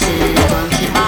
Cause you